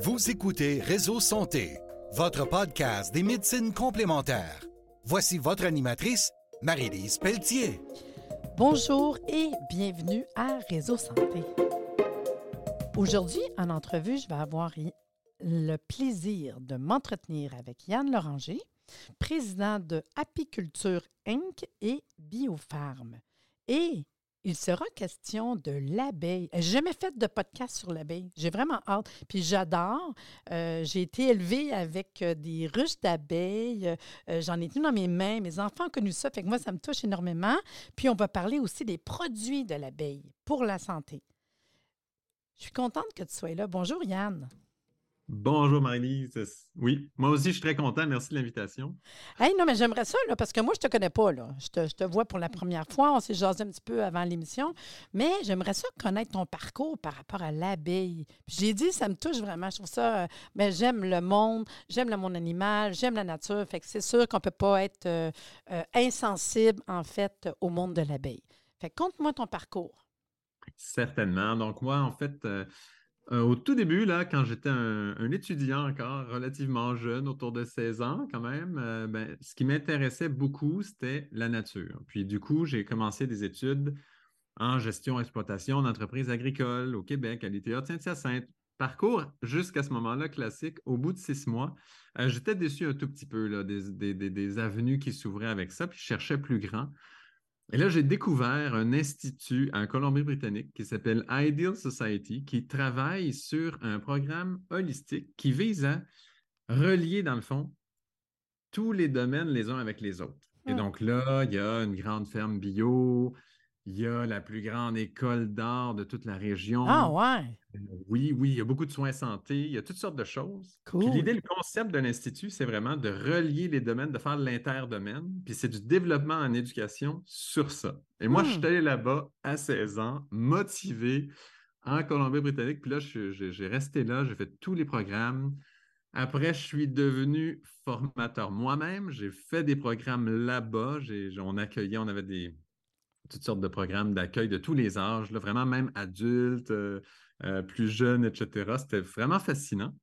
Vous écoutez Réseau Santé, votre podcast des médecines complémentaires. Voici votre animatrice, Marie-Lise Pelletier. Bonjour et bienvenue à Réseau Santé. Aujourd'hui, en entrevue, je vais avoir le plaisir de m'entretenir avec Yann Loranger, président de Apiculture Inc. et Biofarm. Et il sera question de l'abeille. J'ai jamais fait de podcast sur l'abeille. J'ai vraiment hâte. Puis j'adore. Euh, j'ai été élevée avec euh, des ruches d'abeilles. Euh, j'en ai tenu dans mes mains. Mes enfants ont connu ça. Fait que moi, ça me touche énormément. Puis on va parler aussi des produits de l'abeille pour la santé. Je suis contente que tu sois là. Bonjour Yann. Bonjour Marie-Lise. Oui, moi aussi, je suis très content. Merci de l'invitation. Hey, non, mais j'aimerais ça, là, parce que moi, je ne te connais pas. Là. Je, te, vois pour la première fois. On s'est jasé un petit peu avant l'émission. Mais j'aimerais ça connaître ton parcours par rapport à l'abeille. J'ai dit, ça me touche vraiment. Je trouve ça. Euh, mais j'aime le monde, j'aime le monde animal, j'aime la nature. Fait que c'est sûr qu'on ne peut pas être euh, euh, insensible, en fait, au monde de l'abeille. Fait conte-moi ton parcours. Certainement. Donc, moi, en fait, euh, au tout début, là, quand j'étais un, étudiant encore, relativement jeune, autour de 16 ans quand même, euh, ben, ce qui m'intéressait beaucoup, c'était la nature. Puis du coup, j'ai commencé des études en gestion exploitation d'entreprises agricoles au Québec, à l'ITA de Saint-Hyacinthe. Parcours jusqu'à ce moment-là classique. Au bout de six mois, euh, j'étais déçu un tout petit peu des, des avenues qui s'ouvraient avec ça, puis je cherchais plus grand. Et là, j'ai découvert un institut en Colombie-Britannique qui s'appelle Ideal Society, qui travaille sur un programme holistique qui vise à relier, dans le fond, tous les domaines les uns avec les autres. Et donc là, il y a une grande ferme bio, il y a la plus grande école d'art de toute la région. Ah ouais. Euh, oui, oui, il y a beaucoup de soins santé, il y a toutes sortes de choses. l'idée, le concept de l'Institut, c'est vraiment de relier les domaines, de faire l'interdomaine, puis c'est du développement en éducation sur ça. Et moi, je suis allé là-bas à 16 ans, motivé en Colombie-Britannique, puis là, j'ai resté là, j'ai fait tous les programmes. Après, je suis devenu formateur moi-même. J'ai fait des programmes là-bas. On accueillait, on avait des, toutes sortes de programmes d'accueil de tous les âges, vraiment même adultes, euh, euh, plus jeunes, etc. C'était vraiment fascinant.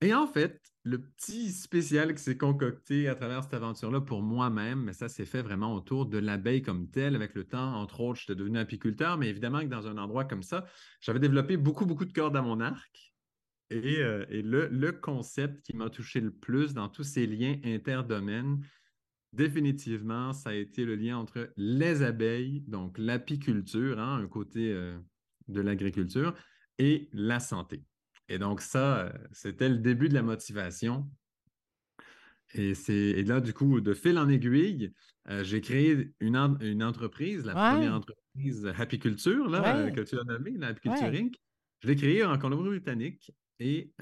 Et en fait, le petit spécial qui s'est concocté à travers cette aventure-là pour moi-même, mais ça s'est fait vraiment autour de l'abeille comme telle. Avec le temps, entre autres, j'étais devenu apiculteur, mais évidemment que dans un endroit comme ça, j'avais développé beaucoup, beaucoup de cordes à mon arc. Et, euh, le, le, concept qui m'a touché le plus dans tous ces liens interdomaines, définitivement, ça a été le lien entre les abeilles, donc l'apiculture, hein, un côté euh, de l'agriculture, et la santé. Et donc ça, euh, c'était le début de la motivation. Et, c'est, là, du coup, de fil en aiguille, euh, j'ai créé une, une, entreprise, la première entreprise Apiculture, là, que tu as nommée, Inc. Je l'ai créée en Colombie-Britannique. Et,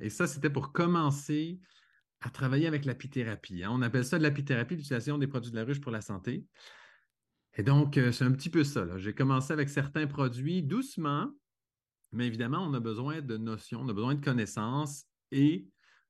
et ça, c'était pour commencer à travailler avec l'apithérapie. Hein. On appelle ça de l'apithérapie, l'utilisation des produits de la ruche pour la santé. Et donc, euh, c'est un petit peu ça. J'ai commencé avec certains produits doucement, mais évidemment, on a besoin de notions, on a besoin de connaissances. Et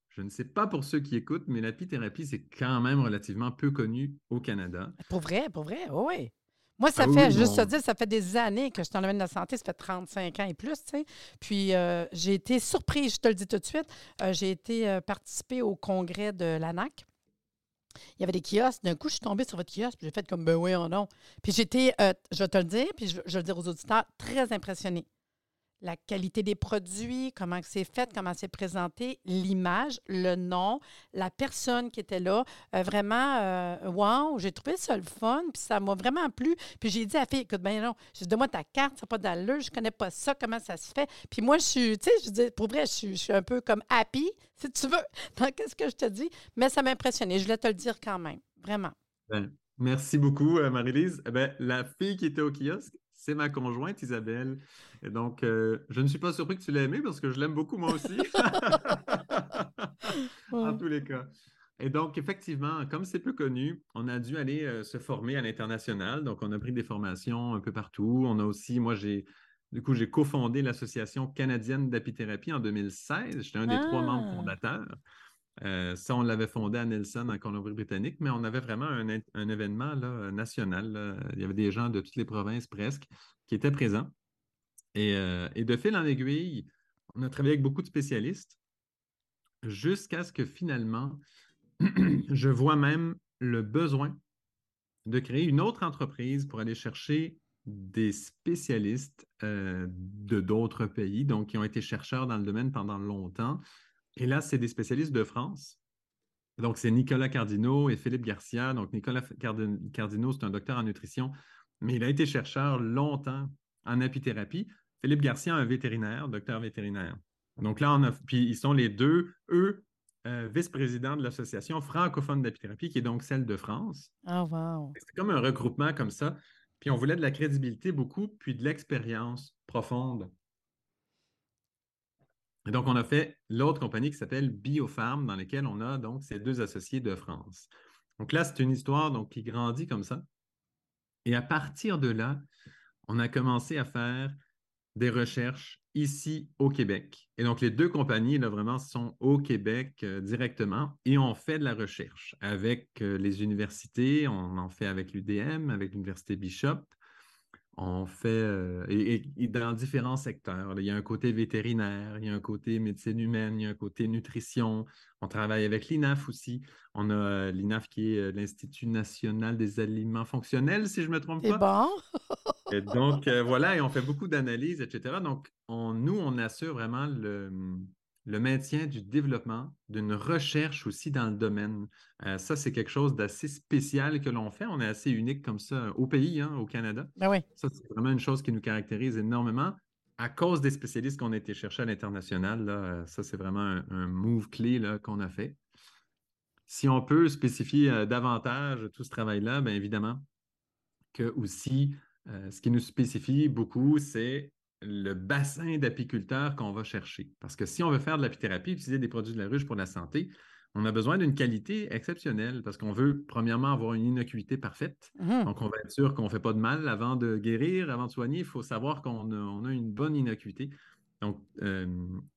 je ne sais pas pour ceux qui écoutent, mais l'apithérapie, c'est quand même relativement peu connu au Canada. Pour vrai, pour vrai, oui. Moi, ça ah fait, juste te dire, ça fait des années que je suis dans le domaine de la santé, ça fait 35 ans et plus, tu sais. Puis euh, j'ai été surprise, je te le dis tout de suite. Euh, j'ai été euh, participer au congrès de l'ANAC. Il y avait des kiosques. D'un coup, je suis tombée sur votre kiosque, puis j'ai fait comme, ben oui, oh non. Puis j'étais, je vais te le dire, puis je, je vais le dire aux auditeurs, très impressionnée la qualité des produits, comment c'est fait, comment c'est présenté, l'image, le nom, la personne qui était là. Euh, vraiment, euh, wow, j'ai trouvé ça le fun, puis ça m'a vraiment plu. Puis j'ai dit à la fille, écoute, ben non, donne-moi ta carte, ça n'a pas d'allure, je connais pas ça, comment ça se fait. Puis moi, je suis, tu sais, je dis, pour vrai, je suis, un peu comme happy, si tu veux, dans qu'est-ce que je te dis. Mais ça m'a impressionné, je voulais te le dire quand même, vraiment. Ben, merci beaucoup, euh, Marie-Lise. Eh ben, la fille qui était au kiosque, c'est ma conjointe Isabelle. Et donc, euh, je ne suis pas surpris que tu l'aies aimé parce que je l'aime beaucoup moi aussi. en tous les cas. Et donc, effectivement, comme c'est peu connu, on a dû aller euh, se former à l'international. Donc, on a pris des formations un peu partout. On a aussi, moi, j'ai, du coup, j'ai cofondé l'Association canadienne d'apithérapie en 2016. J'étais un des trois membres ah! fondateurs. Euh, ça, on l'avait fondé à Nelson, en Colombie-Britannique, mais on avait vraiment un, événement national. Il y avait des gens de toutes les provinces presque qui étaient présents. Et, euh, de fil en aiguille, on a travaillé avec beaucoup de spécialistes jusqu'à ce que finalement, je vois même le besoin de créer une autre entreprise pour aller chercher des spécialistes euh, de d'autres pays, donc qui ont été chercheurs dans le domaine pendant longtemps. Et là, c'est des spécialistes de France. Donc, c'est Nicolas Cardino et Philippe Garcia. Donc, Nicolas Cardino, c'est un docteur en nutrition, mais il a été chercheur longtemps en apithérapie. Philippe Garcia, un vétérinaire, docteur vétérinaire. Donc là, on a, puis ils sont les deux, eux, euh, vice-présidents de l'association francophone d'apithérapie, qui est donc celle de France. Oh, wow. C'est comme un regroupement comme ça. Puis on voulait de la crédibilité beaucoup, puis de l'expérience profonde. Et donc, on a fait l'autre compagnie qui s'appelle Biofarm, dans laquelle on a donc ces deux associés de France. Donc là, c'est une histoire qui grandit comme ça. Et à partir de là, on a commencé à faire des recherches ici au Québec. Et donc, les deux compagnies, là, vraiment, sont au Québec euh, directement et on fait de la recherche avec euh, les universités. On en fait avec l'UDM, avec l'Université Bishop. On fait, euh, et, dans différents secteurs. il y a un côté vétérinaire, il y a un côté médecine humaine, il y a un côté nutrition. On travaille avec l'INAF aussi. On a l'INAF qui est l'Institut national des aliments fonctionnels, si je ne me trompe pas. bon. et donc, voilà, et on fait beaucoup d'analyses, etc. Donc, nous, on assure vraiment le, maintien du développement, d'une recherche aussi dans le domaine. Euh, ça, c'est quelque chose d'assez spécial que l'on fait. On est assez unique comme ça au pays, hein, au Canada. Ben ça, c'est vraiment une chose qui nous caractérise énormément à cause des spécialistes qu'on a été chercher à l'international. Euh, ça, c'est vraiment un, move clé qu'on a fait. Si on peut spécifier euh, davantage tout ce travail-là, bien évidemment que aussi, ce qui nous spécifie beaucoup, c'est le bassin d'apiculteurs qu'on va chercher. Parce que si on veut faire de l'apithérapie, utiliser des produits de la ruche pour la santé, on a besoin d'une qualité exceptionnelle parce qu'on veut, premièrement, avoir une innocuité parfaite. Mmh. Donc, on va être sûr qu'on ne fait pas de mal avant de guérir, avant de soigner. Il faut savoir qu'on a, une bonne innocuité. Donc, euh,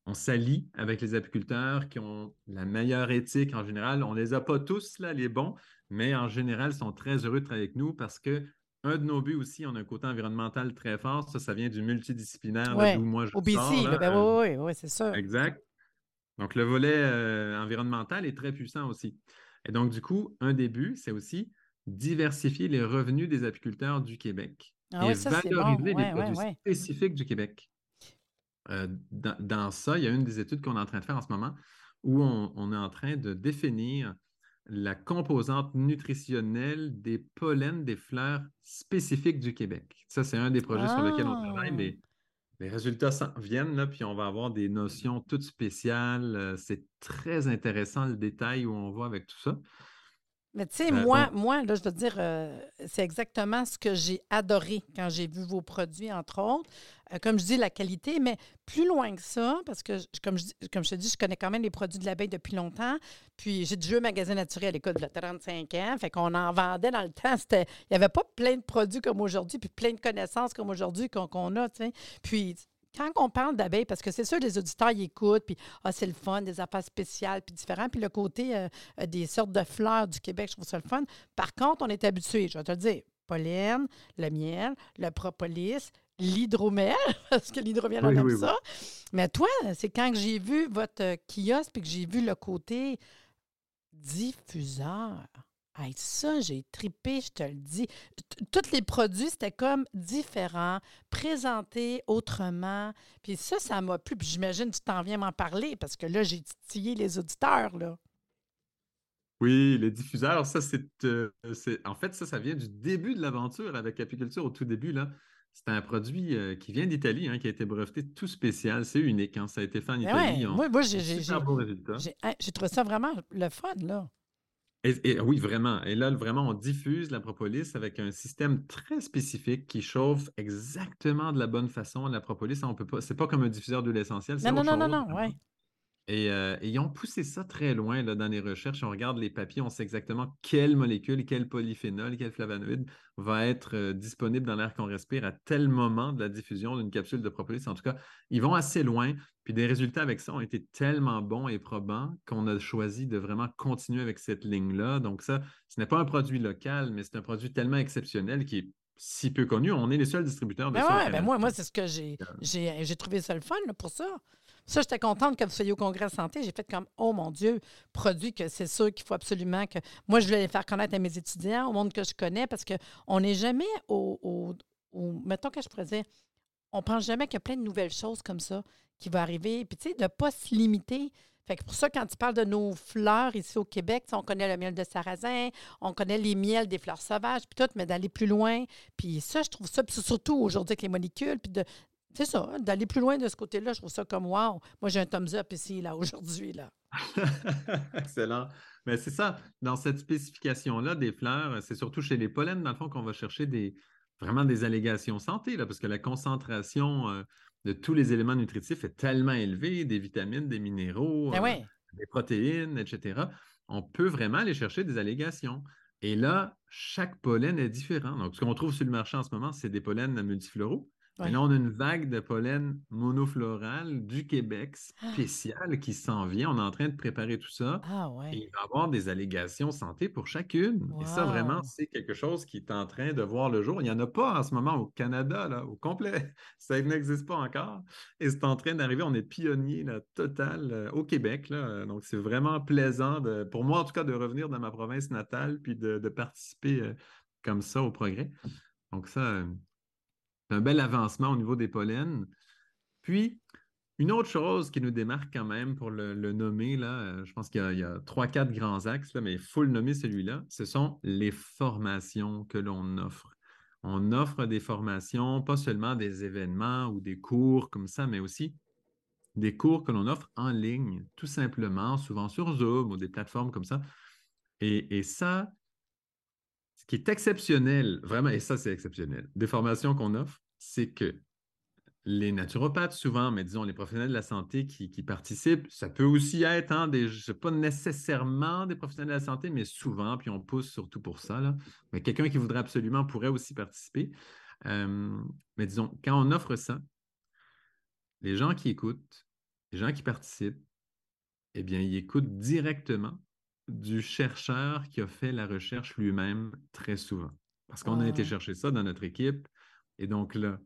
on s'allie avec les apiculteurs qui ont la meilleure éthique en général. On ne les a pas tous, là, les bons, mais en général, ils sont très heureux de travailler avec nous parce que un de nos buts aussi, on a un côté environnemental très fort. Ça, ça vient du multidisciplinaire, d'où moi je OBC, sors, ben oui, oui, c'est ça. Exact. Donc, le volet euh, environnemental est très puissant aussi. Et donc, du coup, un des buts, c'est aussi diversifier les revenus des apiculteurs du Québec ah et valoriser les produits spécifiques du Québec. Euh, dans, ça, il y a une des études qu'on est en train de faire en ce moment où on est en train de définir la composante nutritionnelle des pollens des fleurs spécifiques du Québec. Ça, c'est un des projets sur lesquels on travaille, mais ah! les résultats viennent, là, puis on va avoir des notions toutes spéciales. Euh, c'est très intéressant le détail où on va avec tout ça. Mais tu sais, euh, moi, moi, là, je veux dire, euh, c'est exactement ce que j'ai adoré quand j'ai vu vos produits, entre autres. Euh, comme je dis, la qualité, mais plus loin que ça, parce que, comme je, comme je te dis, je connais quand même les produits de l'abeille depuis longtemps. Puis j'ai du jeu magasin naturel, écoute, de 35 ans. Fait qu'on en vendait dans le temps. Il n'y avait pas plein de produits comme aujourd'hui, puis plein de connaissances comme aujourd'hui qu'on a. Puis quand on parle d'abeilles, parce que c'est sûr, les auditeurs, ils écoutent, puis ah, c'est le fun, des affaires spéciales, puis différents, puis le côté euh, euh, des sortes de fleurs du Québec, je trouve ça le fun. Par contre, on est habitué, je vais te le dire, pollen, le miel, le propolis, l'hydromel, parce que l'hydromel, on aime ça. Mais toi, c'est quand j'ai vu votre euh, kiosque, puis que j'ai vu le côté diffuseur ça, j'ai tripé, je te le dis. Tous les produits, c'était comme différent, présentés autrement. Puis ça, ça m'a plu. Puis j'imagine que tu t'en viens m'en parler parce que là, j'ai titillé les auditeurs, là. Oui, les diffuseurs, ça, euh, c'est. en fait, ça, ça vient du début de l'aventure avec Apiculture au tout début, là. C'est un produit euh, qui vient d'Italie, hein, qui a été breveté tout spécial. C'est unique. Hein, ça a été fait en ben Italie. moi, moi j'ai, j'ai trouvé ça vraiment le fun, là. Et, oui, vraiment. Et là, vraiment, on diffuse la propolis avec un système très spécifique qui chauffe exactement de la bonne façon. La propolis, on peut pas. C'est pas comme un diffuseur d'huile essentielle. Non, non, non, non, non, ouais. Euh, et, ils ont poussé ça très loin là, dans les recherches. On regarde les papiers, on sait exactement quelle molécule, quel polyphénol, quel flavonoïde va être euh, disponible dans l'air qu'on respire à tel moment de la diffusion d'une capsule de propolis. En tout cas, ils vont assez loin. Puis des résultats avec ça ont été tellement bons et probants qu'on a choisi de vraiment continuer avec cette ligne-là. Donc ça, ce n'est pas un produit local, mais c'est un produit tellement exceptionnel qui est si peu connu. On est les seuls distributeurs de ben ça. ben moi, moi c'est ce que j'ai, j'ai, trouvé ça le fun pour ça. Ça, j'étais contente que vous soyez au Congrès santé. J'ai fait comme, oh mon Dieu, produit que c'est sûr qu'il faut absolument que. Moi, je voulais les faire connaître à mes étudiants, au monde que je connais, parce qu'on n'est jamais au, au, Mettons que je pourrais dire, on pense jamais qu'il y a plein de nouvelles choses comme ça qui vont arriver. Puis, tu sais, de ne pas se limiter. Fait que pour ça, quand tu parles de nos fleurs ici au Québec, on connaît le miel de sarrasin, on connaît les miels des fleurs sauvages, puis tout, mais d'aller plus loin. Puis ça, je trouve ça, puis surtout aujourd'hui avec les molécules, puis de, c'est ça, d'aller plus loin de ce côté-là, je trouve ça comme wow. Moi, j'ai un thumbs up ici, là, aujourd'hui, là. Excellent. Mais c'est ça, dans cette spécification-là des fleurs, c'est surtout chez les pollens, dans le fond, qu'on va chercher des, vraiment des allégations santé, là, parce que la concentration euh, de tous les éléments nutritifs est tellement élevée, des vitamines, des minéraux, ben euh, des protéines, etc. On peut vraiment aller chercher des allégations. Et là, chaque pollen est différent. Donc, ce qu'on trouve sur le marché en ce moment, c'est des pollens multifloraux. Et là, on a une vague de pollen monofloral du Québec ah! spécial qui s'en vient. On est en train de préparer tout ça. Ah, ouais. Et il va y avoir des allégations santé pour chacune. Et ça, vraiment, c'est quelque chose qui est en train de voir le jour. Il n'y en a pas en ce moment au Canada, là, au complet. Ça n'existe pas encore. Et c'est en train d'arriver. On est pionnier là, total euh, au Québec. Là. Donc, c'est vraiment plaisant, de, pour moi en tout cas, de revenir dans ma province natale puis de, participer euh, comme ça au progrès. Donc, ça, un bel avancement au niveau des pollens. Puis, une autre chose qui nous démarque quand même pour le, nommer, là, euh, je pense qu'il y a, trois, quatre grands axes, mais il faut le nommer celui-là, ce sont les formations que l'on offre. On offre des formations, pas seulement des événements ou des cours comme ça, mais aussi des cours que l'on offre en ligne, tout simplement, souvent sur Zoom ou des plateformes comme ça. Et, ça, qui est exceptionnel, vraiment, et ça c'est exceptionnel, des formations qu'on offre, c'est que les naturopathes, souvent, mais disons les professionnels de la santé qui, participent, ça peut aussi être, hein, des, sais pas nécessairement des professionnels de la santé, mais souvent, puis on pousse surtout pour ça, mais quelqu'un qui voudrait absolument pourrait aussi participer. Euh, mais disons, quand on offre ça, les gens qui écoutent, les gens qui participent, eh bien, ils écoutent directement du chercheur qui a fait la recherche lui-même très souvent. Parce qu'on a été chercher ça dans notre équipe. Et donc là,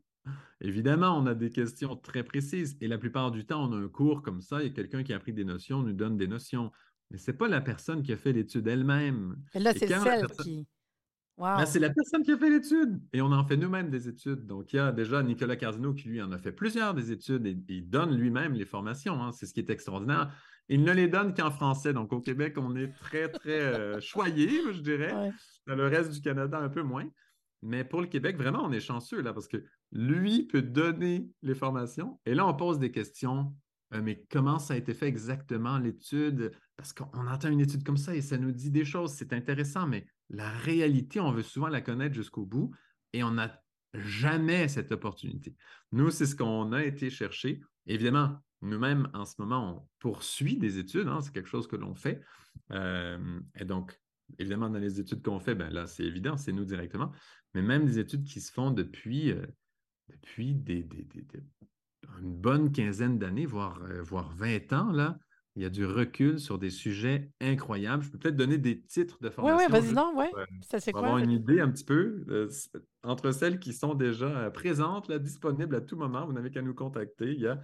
évidemment, on a des questions très précises. Et la plupart du temps, on a un cours comme ça. Il y a quelqu'un qui a appris des notions, nous donne des notions. Mais ce n'est pas la personne qui a fait l'étude elle-même. Et là, c'est celle qui. Ben, c'est la personne qui a fait l'étude. Et on en fait nous-mêmes des études. Donc, il y a déjà Nicolas Cardinaux qui, lui, en a fait plusieurs des études et, il donne lui-même les formations. Hein. C'est ce qui est extraordinaire. Il ne les donne qu'en français. Donc, au Québec, on est très, très euh, choyé, je dirais. Dans le reste du Canada, un peu moins. Mais pour le Québec, vraiment, on est chanceux là parce que lui peut donner les formations. Et là, on pose des questions. Euh, mais comment ça a été fait exactement l'étude? Parce qu'on entend une étude comme ça et ça nous dit des choses, c'est intéressant, mais la réalité, on veut souvent la connaître jusqu'au bout et on n'a jamais cette opportunité. Nous, c'est ce qu'on a été chercher. Évidemment, nous-mêmes, en ce moment, on poursuit des études, hein, c'est quelque chose que l'on fait. Euh, et donc, évidemment, dans les études qu'on fait, ben là, c'est évident, c'est nous directement. Mais même des études qui se font depuis, euh, depuis des, une bonne quinzaine d'années, voire, euh, voire 20 ans, là, il y a du recul sur des sujets incroyables. Je peux peut-être donner des titres de formation. Oui, oui, vas-y, non, oui. Ça, c'est quoi? avoir une idée un petit peu. entre celles qui sont déjà présentes, là, disponibles à tout moment, vous n'avez qu'à nous contacter. Il y a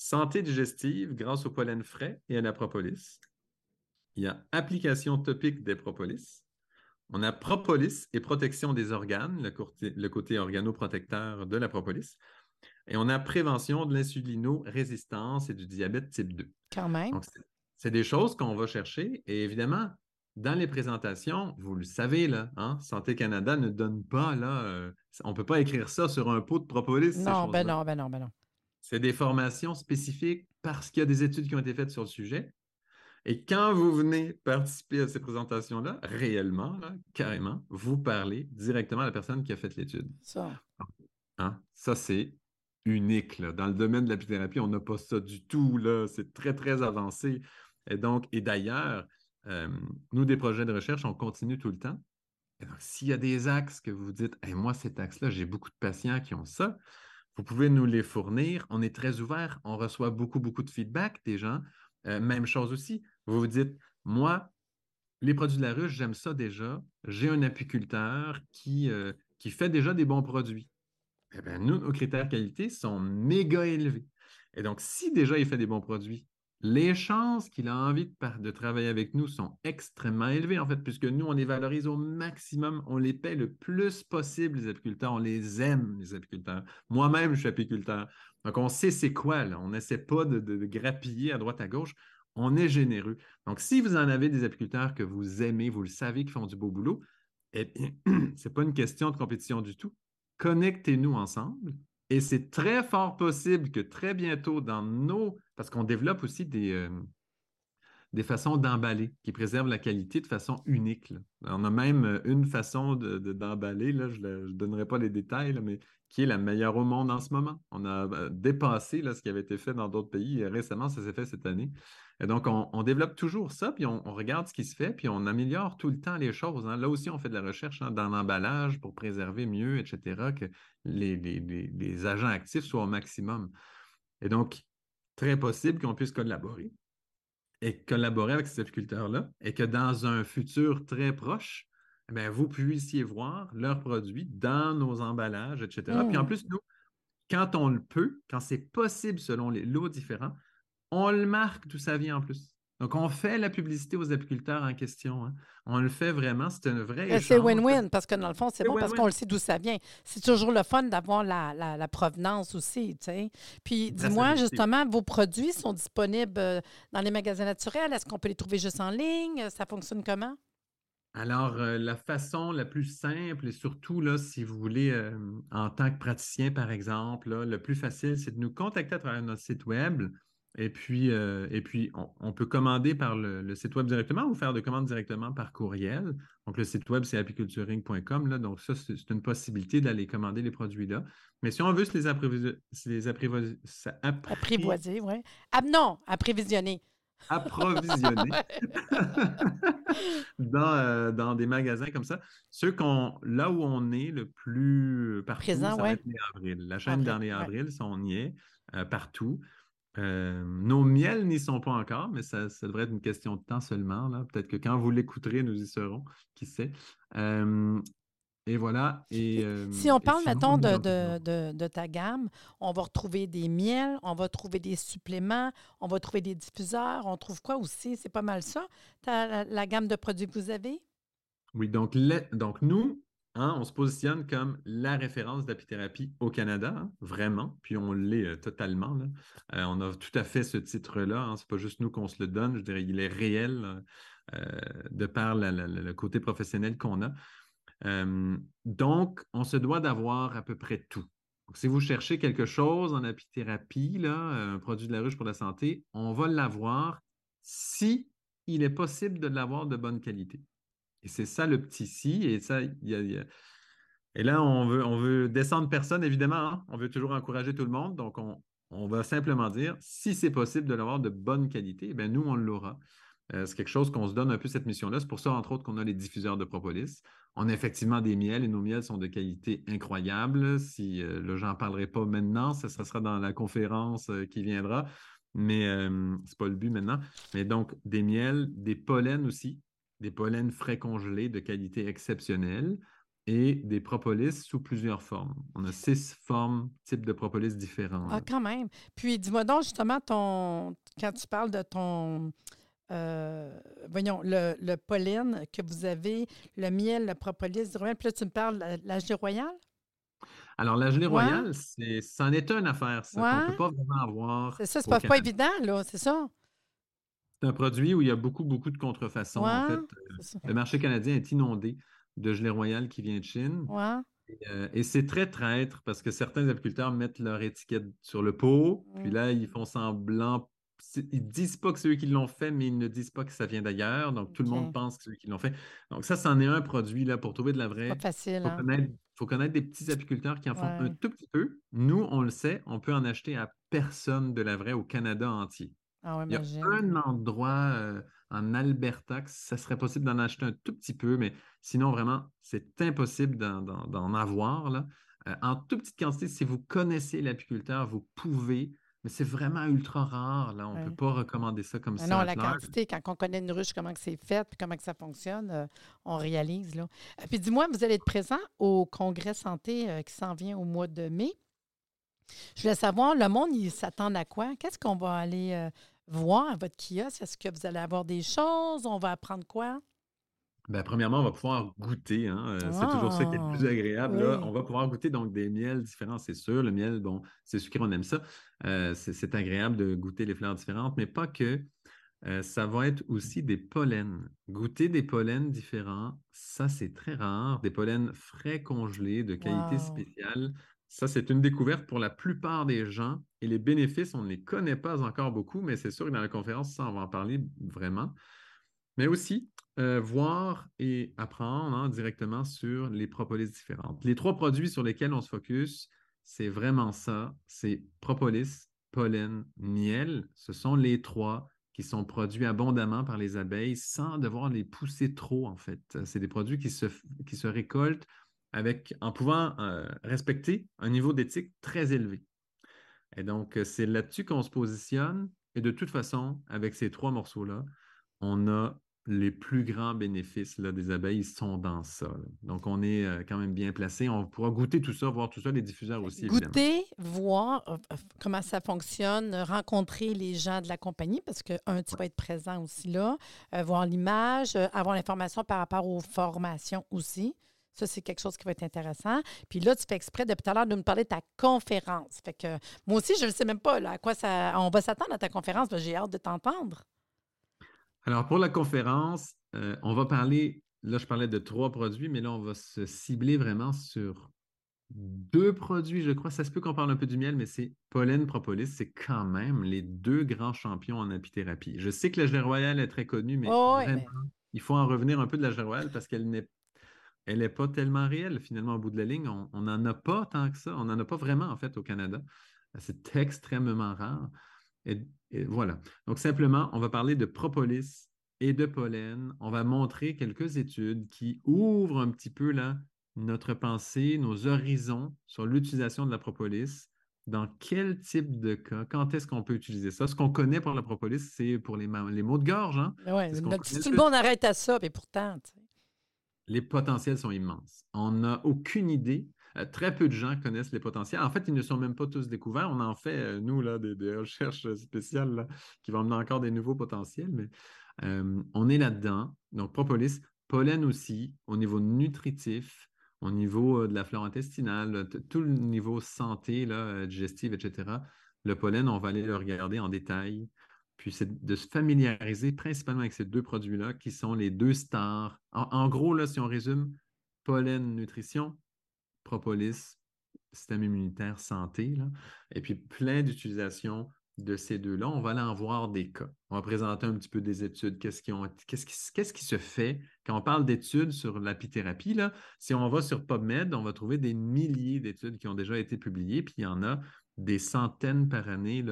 Santé digestive grâce au pollen frais et à la propolis. Il y a application topique des propolis. On a propolis et protection des organes, le côté, le côté organoprotecteur de la propolis. Et on a prévention de l'insulino-résistance et du diabète type 2. Quand même. C'est des choses qu'on va chercher. Et évidemment, dans les présentations, vous le savez, là, hein, Santé Canada ne donne pas, là, euh, on ne peut pas écrire ça sur un pot de propolis. Non, ben non, ben non, ben non. C'est des formations spécifiques parce qu'il y a des études qui ont été faites sur le sujet. Et quand vous venez participer à ces présentations-là, réellement, carrément, vous parlez directement à la personne qui a fait l'étude. Ça. Hein? Ça, c'est unique. Dans le domaine de l'apithérapie, on n'a pas ça du tout. C'est très, très avancé. Et donc, et d'ailleurs, euh, nous, des projets de recherche, on continue tout le temps. s'il y a des axes que vous dites, moi, cet axe-là, j'ai beaucoup de patients qui ont ça, vous pouvez nous les fournir. On est très ouvert. On reçoit beaucoup, beaucoup de feedback des gens. Euh, même chose aussi. Vous vous dites, moi, les produits de la ruche, j'aime ça déjà. J'ai un apiculteur qui, euh, qui fait déjà des bons produits. Eh bien, nous, nos critères qualité sont méga élevés. Et donc, si déjà il fait des bons produits, les chances qu'il a envie de, travailler avec nous sont extrêmement élevées, en fait, puisque nous, on les valorise au maximum, on les paie le plus possible, les apiculteurs, on les aime, les apiculteurs. Moi-même, je suis apiculteur. Donc, on sait c'est quoi, là. On n'essaie pas de, de, grappiller à droite, à gauche. On est généreux. Donc, si vous en avez des apiculteurs que vous aimez, vous le savez, qui font du beau boulot, eh bien, ce n'est pas une question de compétition du tout. Connectez-nous ensemble. Et c'est très fort possible que très bientôt, dans nos. Parce qu'on développe aussi des, euh, façons d'emballer qui préservent la qualité de façon unique. On a même euh, une façon d'emballer, de, je ne donnerai pas les détails, mais qui est la meilleure au monde en ce moment. On a euh, dépassé là, ce qui avait été fait dans d'autres pays. Récemment, ça s'est fait cette année. Et donc, on, développe toujours ça, puis on, regarde ce qui se fait, puis on améliore tout le temps les choses. Hein. Là aussi, on fait de la recherche hein, dans l'emballage pour préserver mieux, etc., que les, les, agents actifs soient au maximum. Et donc, très possible qu'on puisse collaborer et collaborer avec ces apiculteurs-là et que dans un futur très proche, eh vous puissiez voir leurs produits dans nos emballages, etc. Puis en mmh. plus, nous, quand on le peut, quand c'est possible selon les lots différents, on le marque d'où ça vient en plus. Donc, on fait la publicité aux apiculteurs en question. Hein. On le fait vraiment. C'est une vraie. C'est win-win parce que dans le fond, c'est bon parce qu'on le sait d'où ça vient. C'est toujours le fun d'avoir la, provenance aussi. Puis, dis-moi, justement, vos produits sont disponibles euh, dans les magasins naturels? Est-ce qu'on peut les trouver juste en ligne? Ça fonctionne comment? Alors, euh, la façon la plus simple et surtout, là, si vous voulez, euh, en tant que praticien, par exemple, le plus facile, c'est de nous contacter à travers notre site Web. Et puis, euh, et puis on, peut commander par le, site web directement ou faire des commandes directement par courriel. Donc, le site web, c'est apiculturing.com. Donc, ça, c'est une possibilité d'aller commander les produits là. Mais si on veut se les, apprivoiser. Apprivoiser, oui. Ah, non, approvisionner. Approvisionner dans, euh, dans, des magasins comme ça. Ceux qu'on, là où on est le plus partout, Présent, ça avril. La chaîne dernier avril, ça, on y est euh, partout. Euh, nos miels n'y sont pas encore, mais ça, devrait être une question de temps seulement. Peut-être que quand vous l'écouterez, nous y serons, qui sait. Euh, et voilà. Et, euh, si on parle, mettons, de, ta gamme, on va retrouver des miels, on va trouver des suppléments, on va trouver des diffuseurs. On trouve quoi aussi? C'est pas mal ça, la, la, gamme de produits que vous avez? Oui, donc, donc nous, Hein, on se positionne comme la référence d'apithérapie au Canada, hein, vraiment, puis on l'est euh, totalement. Euh, on a tout à fait ce titre-là. Hein, Ce n'est pas juste nous qu'on se le donne, je dirais, il est réel euh, de par le côté professionnel qu'on a. donc, on se doit d'avoir à peu près tout. si vous cherchez quelque chose en apithérapie, là, un produit de la ruche pour la santé, on va l'avoir si il est possible de l'avoir de bonne qualité. Et c'est ça le petit si. Et ça, Et là, on veut, on veut descendre personne, évidemment. Hein. On veut toujours encourager tout le monde. Donc, on, va simplement dire, si c'est possible de l'avoir de bonne qualité, eh nous, on l'aura. Euh, c'est quelque chose qu'on se donne un peu cette mission-là. C'est pour ça, entre autres, qu'on a les diffuseurs de propolis. On a effectivement des miels et nos miels sont de qualité incroyable. Si euh, le j'en parlerai pas maintenant, ça, sera dans la conférence euh, qui viendra. Mais ce n'est pas le but maintenant. Mais donc, des miels, des pollens aussi des pollens frais congelés de qualité exceptionnelle et des propolis sous plusieurs formes. On a six formes, types de propolis différents. Ah, quand même. Puis dis-moi donc justement, ton, quand tu parles de ton, euh, voyons, le, pollen que vous avez, le miel, le propolis, puis là, tu me parles de la gelée royale? Alors, la gelée royale, c'en est, une affaire, ça, qu'on ne peut pas vraiment avoir. C'est ça, c'est pas, pas évident, là, c'est ça. C'est un produit où il y a beaucoup, beaucoup de contrefaçons. en fait. Le marché canadien est inondé de gelée royale qui vient de Chine. Euh, et, c'est très traître parce que certains apiculteurs mettent leur étiquette sur le pot, puis là, ils font semblant. Ils ne disent pas que c'est eux qui l'ont fait, mais ils ne disent pas que ça vient d'ailleurs. Donc, tout le monde pense que c'est eux qui l'ont fait. Donc, ça, c'en est un produit là, pour trouver de la vraie. Pas facile. Il faut, hein. faut, connaître des petits apiculteurs qui en font un tout petit peu. Nous, on le sait, on peut en acheter à personne de la vraie au Canada entier. Ah il y a un endroit euh, en Alberta que ça serait possible d'en acheter un tout petit peu, mais sinon, vraiment, c'est impossible d'en avoir. Là. Euh, en toute petite quantité, si vous connaissez l'apiculteur, vous pouvez, mais c'est vraiment ultra rare. Là. On ne peut pas recommander ça comme ça. Non, la quantité, quand on connaît une ruche, comment c'est fait, puis comment que ça fonctionne, euh, on réalise. Là. puis dis-moi, vous allez être présent au congrès santé qui s'en vient au mois de mai. Je voulais savoir, le monde, il s'attend à quoi? Qu'est-ce qu'on va aller euh, voir à votre kiosque? Est-ce que vous allez avoir des choses? On va apprendre quoi? Bien, premièrement, on va pouvoir goûter. Hein, c'est toujours ça qui est le plus ah, agréable. On va pouvoir goûter donc des miels différents, c'est sûr. Le miel, bon, c'est sucré, on aime ça. Euh, c'est agréable de goûter les fleurs différentes, mais pas que. Euh, ça va être aussi des pollens. Goûter des pollens différents, ça c'est très rare. Des pollens frais congelés de qualité spéciale. Ça, c'est une découverte pour la plupart des gens. Et les bénéfices, on ne les connaît pas encore beaucoup, mais c'est sûr que dans la conférence, ça, on va en parler vraiment. Mais aussi, euh, voir et apprendre hein, directement sur les propolis différentes. Les trois produits sur lesquels on se focus, c'est vraiment ça. C'est propolis, pollen, miel. Ce sont les trois qui sont produits abondamment par les abeilles sans devoir les pousser trop, en fait. C'est des produits qui se, qui se récoltent avec, en pouvant euh, respecter un niveau d'éthique très élevé. Et donc, c'est là-dessus qu'on se positionne. Et de toute façon, avec ces trois morceaux-là, on a les plus grands bénéfices là, des abeilles sont dans ça. Donc, on est euh, quand même bien placé. On pourra goûter tout ça, voir tout ça, les diffuseurs aussi. Goûter, voir euh, euh, comment ça fonctionne, rencontrer les gens de la compagnie, parce que, un, tu vas être présent aussi là, voir l'image, avoir l'information par rapport aux formations aussi. Ça, c'est quelque chose qui va être intéressant. Puis là, tu fais exprès depuis tout à l'heure de me parler de ta conférence. Fait que moi aussi, je ne sais même pas à quoi ça, on va s'attendre à ta conférence. J'ai hâte de t'entendre. Alors, pour la conférence, euh, on va parler, là, je parlais de trois produits, mais là, on va se cibler vraiment sur deux produits, je crois. Ça se peut qu'on parle un peu du miel, mais c'est pollen, propolis. C'est quand même les deux grands champions en apithérapie. Je sais que la gelée royale est très connue, mais vraiment, il faut en revenir un peu de la gelée royale parce qu'elle n'est elle n'est pas tellement réelle, finalement, au bout de la ligne. On n'en a pas tant que ça. On n'en a pas vraiment, en fait, au Canada. C'est extrêmement rare. Et, voilà. Donc, simplement, on va parler de propolis et de pollen. On va montrer quelques études qui ouvrent un petit peu là, notre pensée, nos horizons sur l'utilisation de la propolis. Dans quel type de cas? Quand est-ce qu'on peut utiliser ça? Ce qu'on connaît pour la propolis, c'est pour les, les maux de gorge. Hein? Ouais, si tout le monde arrête à ça, mais pourtant. Les potentiels sont immenses. On n'a aucune idée très peu de gens connaissent les potentiels. En fait, ils ne sont même pas tous découverts. On en fait, euh, nous, des, recherches spéciales qui vont amener encore des nouveaux potentiels, mais euh, on est là-dedans. Donc, propolis, pollen aussi, au niveau nutritif, au niveau de la flore intestinale, tout le niveau santé, là, digestive, etc. Le pollen, on va aller le regarder en détail. Puis c'est de se familiariser principalement avec ces deux produits-là qui sont les deux stars. En, en, gros, là, si on résume, pollen, nutrition, propolis, système immunitaire, santé, et puis plein d'utilisations de ces deux-là. On va aller en voir des cas. On va présenter un petit peu des études. Qu'est-ce qui, se fait? Quand on parle d'études sur l'apithérapie? Si on va sur PubMed, on va trouver des milliers d'études qui ont déjà été publiées, puis il y en a des centaines par année.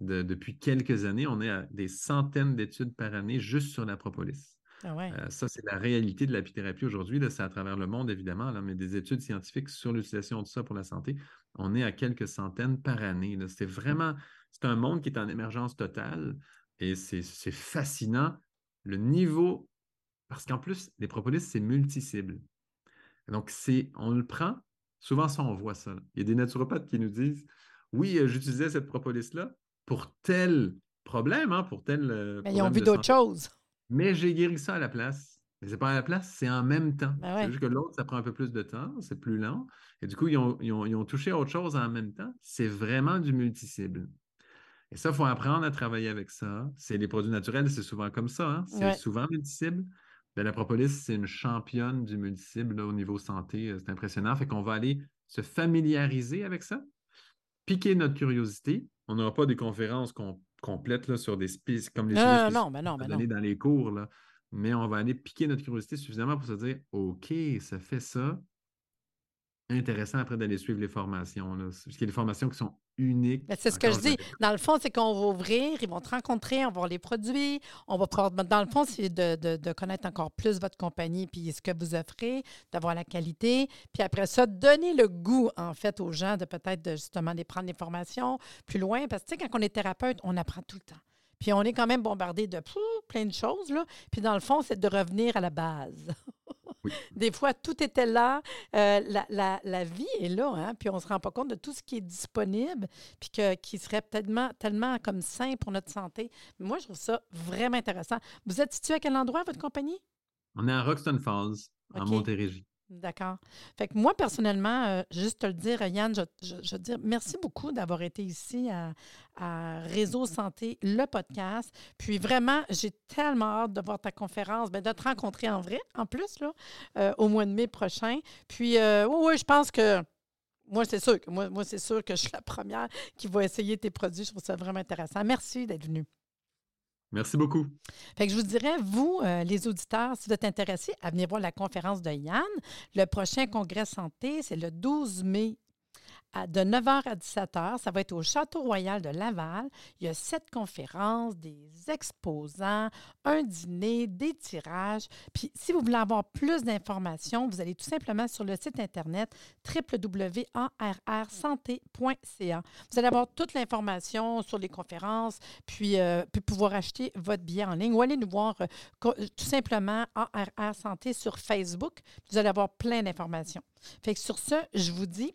Depuis quelques années, on est à des centaines d'études par année juste sur la propolis. Ah euh, ça, c'est la réalité de l'apithérapie aujourd'hui. C'est à travers le monde, évidemment, là, mais des études scientifiques sur l'utilisation de ça pour la santé, on est à quelques centaines par année. C'est vraiment, c'est un monde qui est en émergence totale et c'est fascinant le niveau, parce qu'en plus, les propolis, c'est multi-cibles. Donc, c'est, on le prend, souvent ça, on voit ça. Il y a des naturopathes qui nous disent, oui, euh, j'utilisais cette propolis-là pour tel problème, hein, pour tel... Euh, mais ils ont vu d'autres choses. Mais j'ai guéri ça à la place. Mais c'est pas à la place, c'est en même temps. Ben c'est juste que l'autre, ça prend un peu plus de temps, c'est plus lent. Et du coup, ils ont, touché à autre chose en même temps. C'est vraiment du multicible. Et ça, il faut apprendre à travailler avec ça. C'est les produits naturels, c'est souvent comme ça. Hein. C'est souvent multicible. Ben, la propolis, c'est une championne du multicible au niveau santé. Euh, c'est impressionnant. Fait qu'on va aller se familiariser avec ça, piquer notre curiosité. On n'aura pas des conférences qu'on complète sur des spies comme les non, non, non, mais non. dans les cours. Là. Mais on va aller piquer notre curiosité suffisamment pour se dire OK, ça fait ça. Intéressant après d'aller suivre les formations. Là. Parce qu'il y a des formations qui sont unique. C'est ce que je dis. Dans le fond, c'est qu'on va ouvrir, ils vont te rencontrer, on va voir les produits, on va pouvoir. Dans le fond, c'est de, connaître encore plus votre compagnie puis ce que vous offrez, d'avoir la qualité. Puis après ça, donner le goût, en fait, aux gens de peut-être justement les prendre des formations plus loin. Parce que, tu sais, quand on est thérapeute, on apprend tout le temps. Puis on est quand même bombardé de plein de choses, là. Puis dans le fond, c'est de revenir à la base. Des fois, tout était là. Euh, la, la, vie est là, hein? puis on ne se rend pas compte de tout ce qui est disponible, puis que, qui serait tellement, tellement comme sain pour notre santé. Moi, je trouve ça vraiment intéressant. Vous êtes situé à quel endroit, votre compagnie? On est à Roxton Falls, en Montérégie. D'accord. Fait que moi, personnellement, euh, juste te le dire, Yann, je, je, dire merci beaucoup d'avoir été ici à, Réseau Santé, le podcast. Puis vraiment, j'ai tellement hâte de voir ta conférence, bien, de te rencontrer en vrai, en plus, là, euh, au mois de mai prochain. Puis, euh, oui, je pense que moi, c'est sûr que moi, moi c'est sûr que je suis la première qui va essayer tes produits. Je trouve ça vraiment intéressant. Merci d'être venu. Merci beaucoup. Fait que je vous dirais, vous, euh, les auditeurs, si vous êtes intéressés à venir voir la conférence de Yann, le prochain congrès santé, c'est le 12 mai de 9h à 17h. Ça va être au Château Royal de Laval. Il y a sept conférences, des exposants, un dîner, des tirages. Puis, si vous voulez avoir plus d'informations, vous allez tout simplement sur le site Internet www.arrsanté.ca. Vous allez avoir toute l'information sur les conférences, puis, euh, puis pouvoir acheter votre billet en ligne ou aller nous voir euh, tout simplement ARR Santé sur Facebook. Vous allez avoir plein d'informations. Fait que sur ce, je vous dis